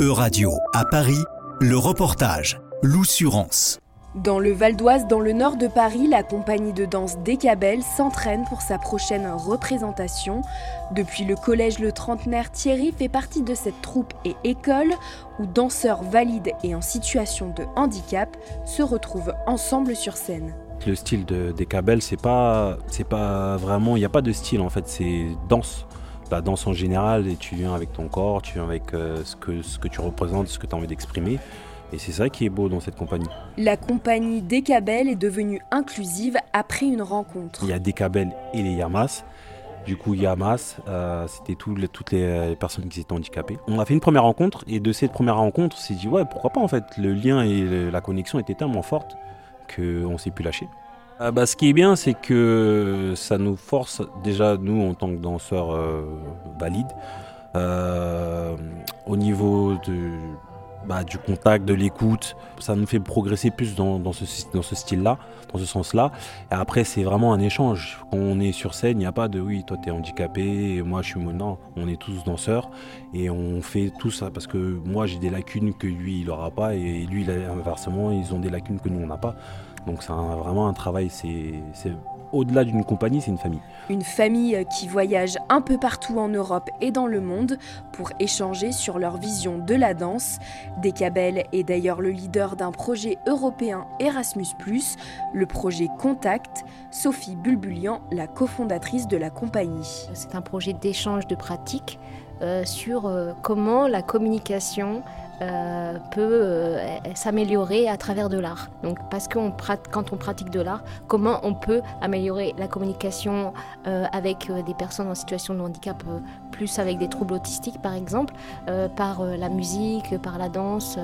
E-Radio, à Paris, le reportage, l'Oussurance. Dans le Val d'Oise, dans le nord de Paris, la compagnie de danse Décabel s'entraîne pour sa prochaine représentation. Depuis le collège Le Trentenaire, Thierry fait partie de cette troupe et école où danseurs valides et en situation de handicap se retrouvent ensemble sur scène. Le style de Décabel, c'est pas, c'est pas vraiment, il n'y a pas de style en fait, c'est danse la danse en général et tu viens avec ton corps, tu viens avec euh, ce, que, ce que tu représentes, ce que tu as envie d'exprimer. Et c'est ça qui est beau dans cette compagnie. La compagnie Décabel est devenue inclusive après une rencontre. Il y a Décabel et les Yamas. Du coup, Yamas, euh, c'était toutes les personnes qui étaient handicapées. On a fait une première rencontre et de cette première rencontre, on s'est dit, ouais, pourquoi pas en fait. Le lien et la connexion étaient tellement fortes qu'on s'est pu lâcher. Euh, bah, ce qui est bien, c'est que ça nous force, déjà nous en tant que danseurs euh, valides, euh, au niveau de, bah, du contact, de l'écoute, ça nous fait progresser plus dans, ce, style-là, dans ce sens-là. Après, c'est vraiment un échange. Quand on est sur scène, il n'y a pas de oui, toi tu es handicapé, moi je suis non, on est tous danseurs et on fait tout ça parce que moi j'ai des lacunes que lui il n'aura pas et lui inversement, ils ont des lacunes que nous on n'a pas. Donc c'est vraiment un travail, c'est au-delà d'une compagnie, c'est une famille. Une famille qui voyage un peu partout en Europe et dans le monde pour échanger sur leur vision de la danse. Decabel est d'ailleurs le leader d'un projet européen Erasmus, le projet Contact. Sophie Bulbulian, la cofondatrice de la compagnie. C'est un projet d'échange de pratiques euh, sur euh, comment la communication euh, peut euh, s'améliorer à travers de l'art. Donc parce que quand on pratique de l'art, comment on peut améliorer la communication euh, avec des personnes en situation de handicap, plus avec des troubles autistiques par exemple, par la musique, par la danse,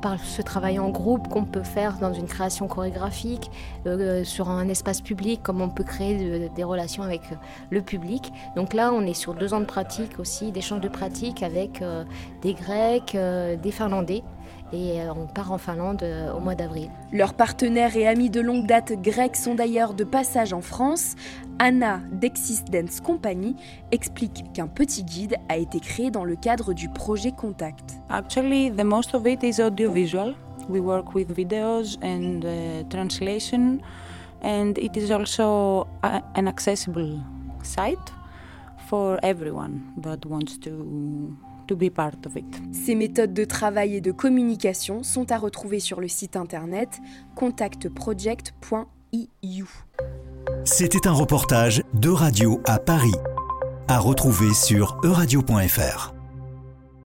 par ce travail en groupe qu'on peut faire dans une création chorégraphique, sur un espace public, comment on peut créer des relations avec le public. Donc là, on est sur deux ans de pratique aussi, d'échange de pratiques avec des Grecs, des Finlandais et euh, on part en Finlande euh, au mois d'avril. Leurs partenaires et amis de longue date grecs sont d'ailleurs de passage en France. Anna d'Exis Dance Company explique qu'un petit guide a été créé dans le cadre du projet Contact. Actually, the most of it is audiovisual. We work with videos and uh, translation, and it is also an accessible site for everyone that wants to ces méthodes de travail et de communication sont à retrouver sur le site internet contactproject.eu. C'était un reportage de Radio à Paris, à retrouver sur euradio.fr.